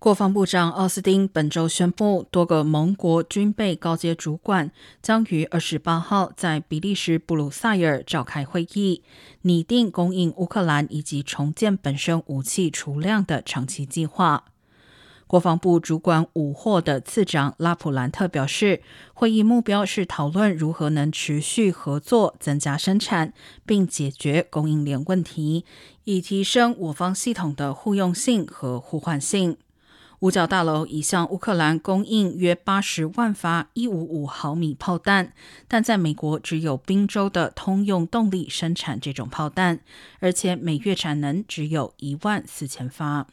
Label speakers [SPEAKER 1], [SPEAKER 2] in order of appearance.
[SPEAKER 1] 国防部长奥斯汀本周宣布，多个盟国军备高阶主管将于二十八号在比利时布鲁塞尔召开会议，拟定供应乌克兰以及重建本身武器储量的长期计划。国防部主管武货的次长拉普兰特表示，会议目标是讨论如何能持续合作、增加生产，并解决供应链问题，以提升我方系统的互用性和互换性。五角大楼已向乌克兰供应约八十万发一五五毫米炮弹，但在美国只有宾州的通用动力生产这种炮弹，而且每月产能只有一万四千发。